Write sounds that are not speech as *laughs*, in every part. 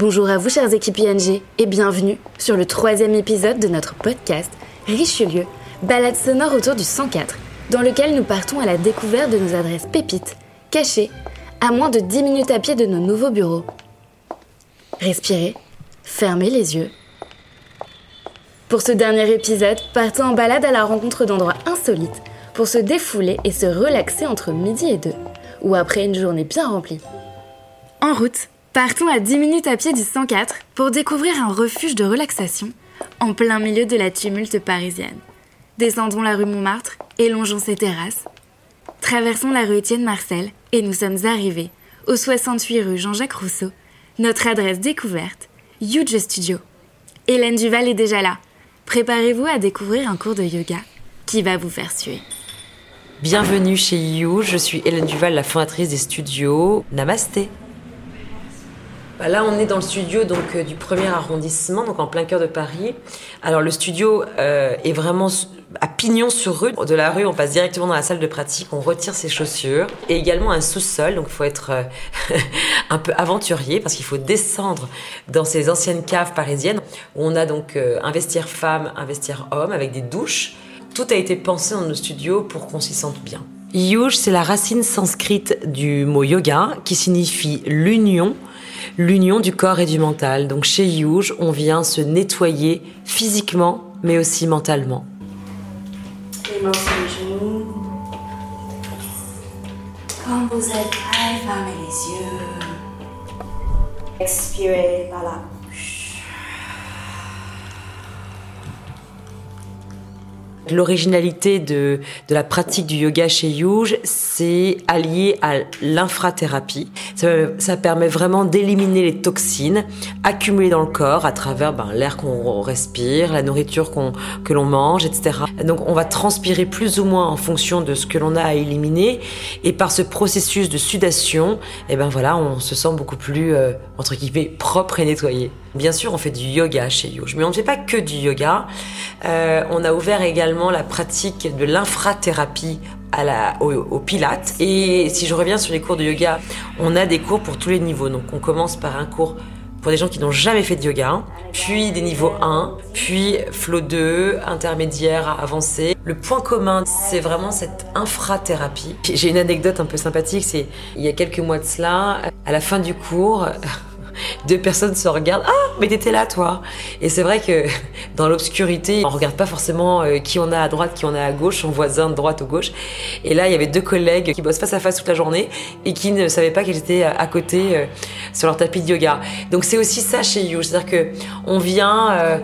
Bonjour à vous chers équipes ING et bienvenue sur le troisième épisode de notre podcast Richelieu, balade sonore autour du 104, dans lequel nous partons à la découverte de nos adresses pépites, cachées, à moins de 10 minutes à pied de nos nouveaux bureaux. Respirez, fermez les yeux. Pour ce dernier épisode, partons en balade à la rencontre d'endroits insolites pour se défouler et se relaxer entre midi et deux, ou après une journée bien remplie. En route, partons à 10 minutes à pied du 104 pour découvrir un refuge de relaxation en plein milieu de la tumulte parisienne. Descendons la rue Montmartre et longeons ses terrasses. Traversons la rue Étienne Marcel et nous sommes arrivés au 68 rue Jean-Jacques Rousseau, notre adresse découverte, Huge Studio. Hélène Duval est déjà là. Préparez-vous à découvrir un cours de yoga qui va vous faire suer. Bienvenue chez You, je suis Hélène Duval, la fondatrice des studios Namasté. Bah là, on est dans le studio donc euh, du premier arrondissement, donc en plein cœur de Paris. Alors le studio euh, est vraiment à pignon sur rue. De la rue, on passe directement dans la salle de pratique, on retire ses chaussures et également un sous-sol. Donc il faut être euh, *laughs* un peu aventurier parce qu'il faut descendre dans ces anciennes caves parisiennes où on a donc un vestiaire femme, un homme avec des douches tout a été pensé dans nos studios pour qu'on s'y sente bien. Yuj, c'est la racine sanscrite du mot yoga qui signifie l'union, l'union du corps et du mental. Donc chez Yuj, on vient se nettoyer physiquement mais aussi mentalement. Quand vous êtes. Expirez L'originalité de, la pratique du yoga chez Yuge, c'est allié à l'infrathérapie. Ça, permet vraiment d'éliminer les toxines accumulées dans le corps à travers ben, l'air qu'on respire, la nourriture que l'on mange, etc. Donc on va transpirer plus ou moins en fonction de ce que l'on a à éliminer. Et par ce processus de sudation, eh ben voilà, on se sent beaucoup plus, euh, entre guillemets, propre et nettoyé. Bien sûr, on fait du yoga chez Yuge, mais on ne fait pas que du yoga. Euh, on a ouvert également la pratique de l'infrathérapie au, au, Pilates. Et si je reviens sur les cours de yoga, on a des cours pour tous les niveaux. Donc on commence par un cours pour des gens qui n'ont jamais fait de yoga, puis des niveaux 1, puis flow 2, intermédiaire, avancé. Le point commun, c'est vraiment cette infrathérapie. J'ai une anecdote un peu sympathique, c'est il y a quelques mois de cela, à la fin du cours, deux personnes se regardent. Ah, mais t'étais là, toi. Et c'est vrai que *laughs* dans l'obscurité, on regarde pas forcément euh, qui on a à droite, qui on a à gauche, son voisin de droite ou gauche. Et là, il y avait deux collègues qui bossent face à face toute la journée et qui ne savaient pas qu'ils étaient à côté euh, sur leur tapis de yoga. Donc c'est aussi ça chez You, c'est-à-dire que on vient. Euh,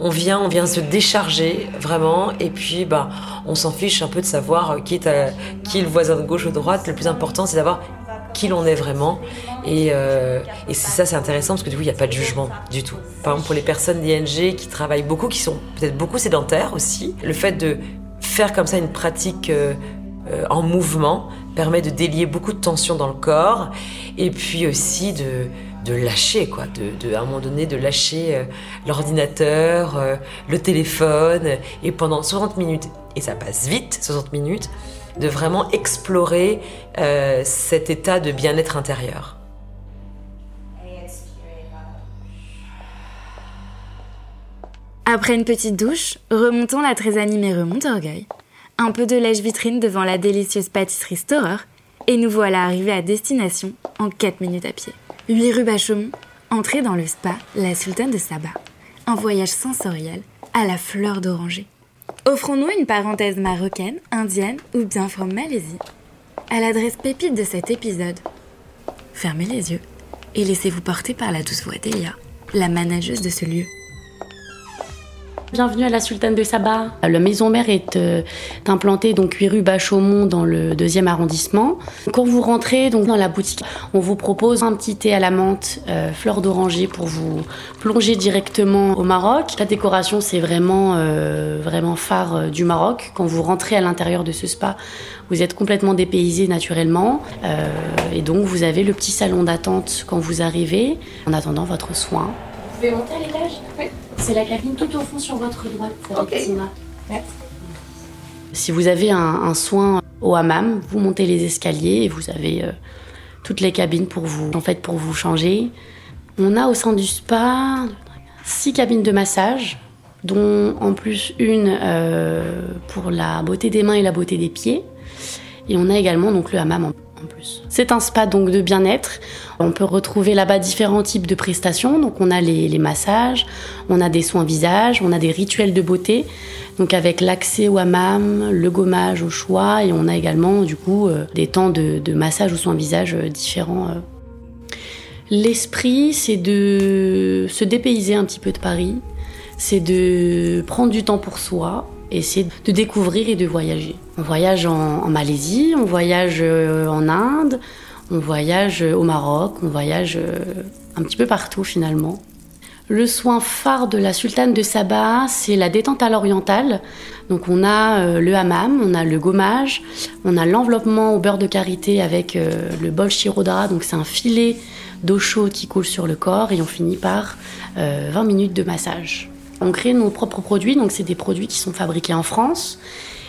on vient, on vient se décharger vraiment, et puis bah, on s'en fiche un peu de savoir qui qui est le voisin de gauche ou de droite. Le plus important, c'est d'avoir qui l'on est vraiment. Et, euh, et ça, c'est intéressant parce que du coup, il n'y a pas de jugement du tout. Par exemple, pour les personnes d'ING qui travaillent beaucoup, qui sont peut-être beaucoup sédentaires aussi, le fait de faire comme ça une pratique euh, euh, en mouvement permet de délier beaucoup de tensions dans le corps et puis aussi de, de lâcher, quoi, de, de, à un moment donné, de lâcher l'ordinateur, le téléphone, et pendant 60 minutes, et ça passe vite, 60 minutes, de vraiment explorer euh, cet état de bien-être intérieur. Après une petite douche, remontons la très animée rue Montorgueil, un peu de lèche-vitrine devant la délicieuse pâtisserie Storer, et nous voilà arrivés à destination en 4 minutes à pied. 8 rue Bachaumont, entrée dans le spa La Sultane de Saba, un voyage sensoriel à la fleur d'oranger. Offrons-nous une parenthèse marocaine, indienne ou bien from Malaisie à l'adresse pépite de cet épisode. Fermez les yeux et laissez-vous porter par la douce voix d'Elia, la manageuse de ce lieu. Bienvenue à la Sultane de Saba. La maison mère est euh, implantée donc 8 rue Bachaumont dans le deuxième arrondissement. Quand vous rentrez donc dans la boutique, on vous propose un petit thé à la menthe, euh, fleur d'oranger pour vous plonger directement au Maroc. La décoration c'est vraiment euh, vraiment phare du Maroc. Quand vous rentrez à l'intérieur de ce spa, vous êtes complètement dépaysé naturellement et donc vous avez le petit salon d'attente quand vous arrivez en attendant votre soin. Vous pouvez monter à l'étage? Oui. C'est la cabine tout au fond sur votre droite. Ok. Merci. Si vous avez un, un, soin au hammam, vous montez les escaliers et vous avez euh, toutes les cabines pour vous, en fait, pour vous changer. On a au sein du spa six cabines de massage, dont en plus une euh, pour la beauté des mains et la beauté des pieds. Et on a également donc le hammam C'est un spa donc de bien-être. On peut retrouver là-bas différents types de prestations. Donc on a les, massages, on a des soins visage, on a des rituels de beauté. Donc avec l'accès au hammam, le gommage au choix, et on a également du coup euh, des temps de, massage ou soins visage euh, différents. L'esprit, c'est de se dépayser un petit peu de Paris, c'est de prendre du temps pour soi c'est de découvrir et de voyager. On voyage en, Malaisie, on voyage en Inde, on voyage au Maroc, on voyage un petit peu partout finalement. Le soin phare de la sultane de Saba, c'est la détente à l'orientale. Donc on a le hammam, on a le gommage, on a l'enveloppement au beurre de karité avec le bol shirodara, donc c'est un filet d'eau chaude qui coule sur le corps et on finit par euh, 20 minutes de massage. On crée nos propres produits, donc c'est des produits qui sont fabriqués en France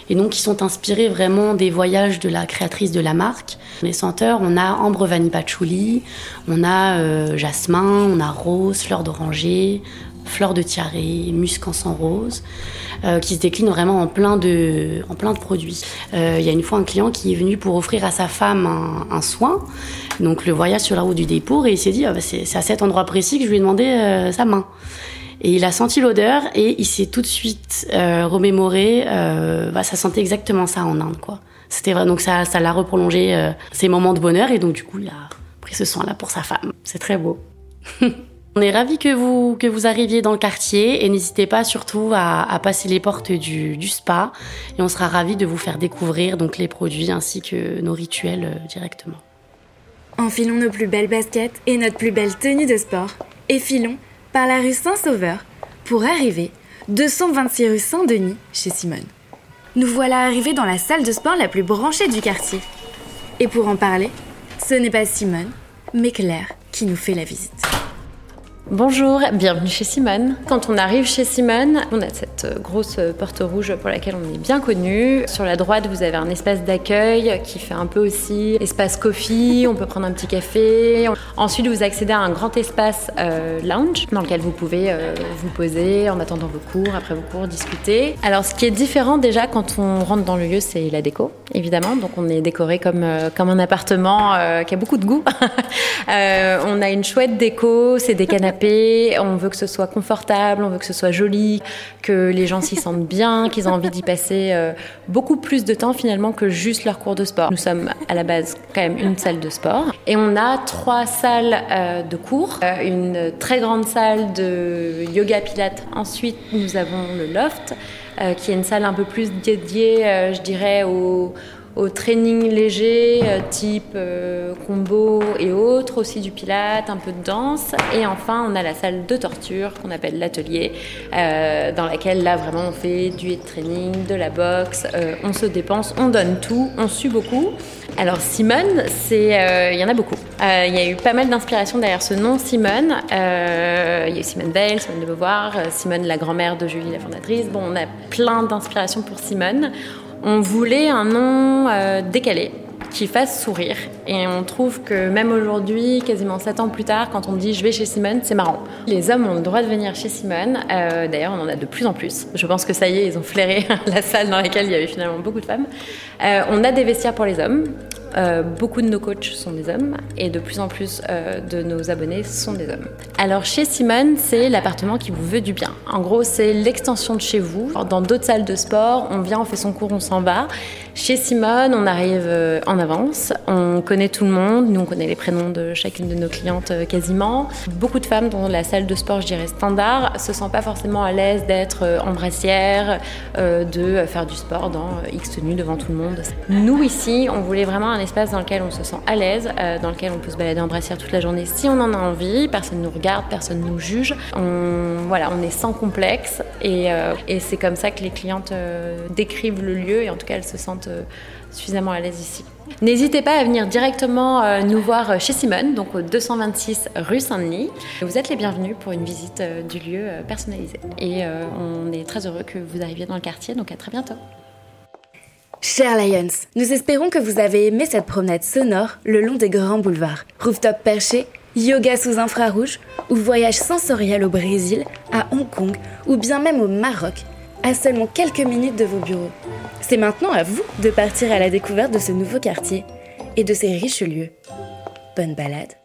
et donc qui sont inspirés vraiment des voyages de la créatrice de la marque. Les senteurs, on a ambre vanille patchouli, on a euh, jasmin, on a rose, fleur d'oranger, fleur de tiare, musc en sang rose, euh, qui se décline vraiment en plein de, en plein de produits. Euh, il y a une fois un client qui est venu pour offrir à sa femme un, soin, donc le voyage sur la route du Dépour, et il s'est dit ah bah c'est à cet endroit précis que je lui ai demandé sa main. Et il a senti l'odeur et il s'est tout de suite euh, remémoré. Euh, bah, ça sentait exactement ça en Inde, quoi. C'était. Donc ça, ça l'a reprolongé euh, ses moments de bonheur et donc du coup il a pris ce soin-là pour sa femme. C'est très beau. *laughs* On est ravis que vous, que vous arriviez dans le quartier et n'hésitez pas surtout à, passer les portes du, du, spa et on sera ravis de vous faire découvrir donc les produits ainsi que nos rituels directement. Enfilons nos plus belles baskets et notre plus belle tenue de sport et filons par la rue Saint-Sauveur pour arriver 226 rue Saint-Denis chez Simone. Nous voilà arrivés dans la salle de sport la plus branchée du quartier. Et pour en parler, ce n'est pas Simone, mais Claire qui nous fait la visite. Bonjour, bienvenue chez Simone. Quand on arrive chez Simone, on a cette grosse porte rouge pour laquelle on est bien connu. Sur la droite, vous avez un espace d'accueil qui fait un peu aussi espace coffee, on peut prendre un petit café. Ensuite, vous accédez à un grand espace euh, lounge dans lequel vous pouvez euh, vous poser en attendant vos cours, après vos cours, discuter. Alors, ce qui est différent déjà quand on rentre dans le lieu, c'est la déco, évidemment. Donc, on est décoré comme, euh, comme un appartement qui a beaucoup de goût. *laughs* on a une chouette déco, c'est des canapés on veut que ce soit confortable, on veut que ce soit joli, que les gens s'y sentent bien, qu'ils aient envie d'y passer beaucoup plus de temps finalement que juste leur cours de sport. Nous sommes à la base quand même une salle de sport et on a trois salles euh, de cours, euh, une très grande salle de yoga pilates. Ensuite, nous avons le loft qui est une salle un peu plus dédiée, je dirais, au au training léger, euh, type euh, combo et autres, aussi du pilate, un peu de danse. Et enfin, on a la salle de torture qu'on appelle l'atelier, euh, dans laquelle là vraiment on fait du head training, de la boxe, euh, on se dépense, on donne tout, on sue beaucoup. Alors Simone, euh, il y en a beaucoup. Il y a eu pas mal d'inspiration derrière ce nom Simone. Il y a eu Simone Veil, Simone de Beauvoir, Simone la grand-mère de Julie la fondatrice. Bon, on a plein d'inspirations pour Simone on voulait un nom euh, décalé qui fasse sourire. Et on trouve que même aujourd'hui, quasiment 7 ans plus tard, quand on dit je vais chez Simone, c'est marrant. Les hommes ont le droit de venir chez Simone. Euh, D'ailleurs, on en a de plus en plus. Je pense que ça y est, ils ont flairé *laughs* la salle dans laquelle il y avait finalement beaucoup de femmes. Euh, on a des vestiaires pour les hommes. Euh, beaucoup de nos coachs sont des hommes et de plus en plus euh, de nos abonnés sont des hommes. Alors chez Simone, c'est l'appartement qui vous veut du bien. En gros, c'est l'extension de chez vous. Dans d'autres salles de sport, on vient, on fait son cours, on s'en va. Chez Simone, on arrive euh, en avance, on connaît tout le monde, nous on connaît les prénoms de chacune de nos clientes quasiment. Beaucoup de femmes dans la salle de sport, je dirais standard, se sentent pas forcément à l'aise d'être en brassière, de faire du sport dans X tenue devant tout le monde. Nous ici, on voulait vraiment espace dans lequel on se sent à l'aise, dans lequel on peut se balader en brassière toute la journée si on en a envie, personne nous regarde, personne nous juge. On, voilà, on est sans complexe et, et c'est comme ça que les clientes décrivent le lieu et en tout cas elles se sentent suffisamment à l'aise ici. N'hésitez pas à venir directement euh, nous voir chez Simone, donc au 226 rue Saint-Denis. Vous êtes les bienvenus pour une visite euh, du lieu euh, personnalisée. Et on est très heureux que vous arriviez dans le quartier, donc à très bientôt. Chers Lions, nous espérons que vous avez aimé cette promenade sonore le long des grands boulevards. Rooftop perché, yoga sous infrarouge ou voyage sensoriel au Brésil, à Hong Kong ou bien même au Maroc, à seulement quelques minutes de vos bureaux. C'est maintenant à vous de partir à la découverte de ce nouveau quartier et de ses riches lieux. Bonne balade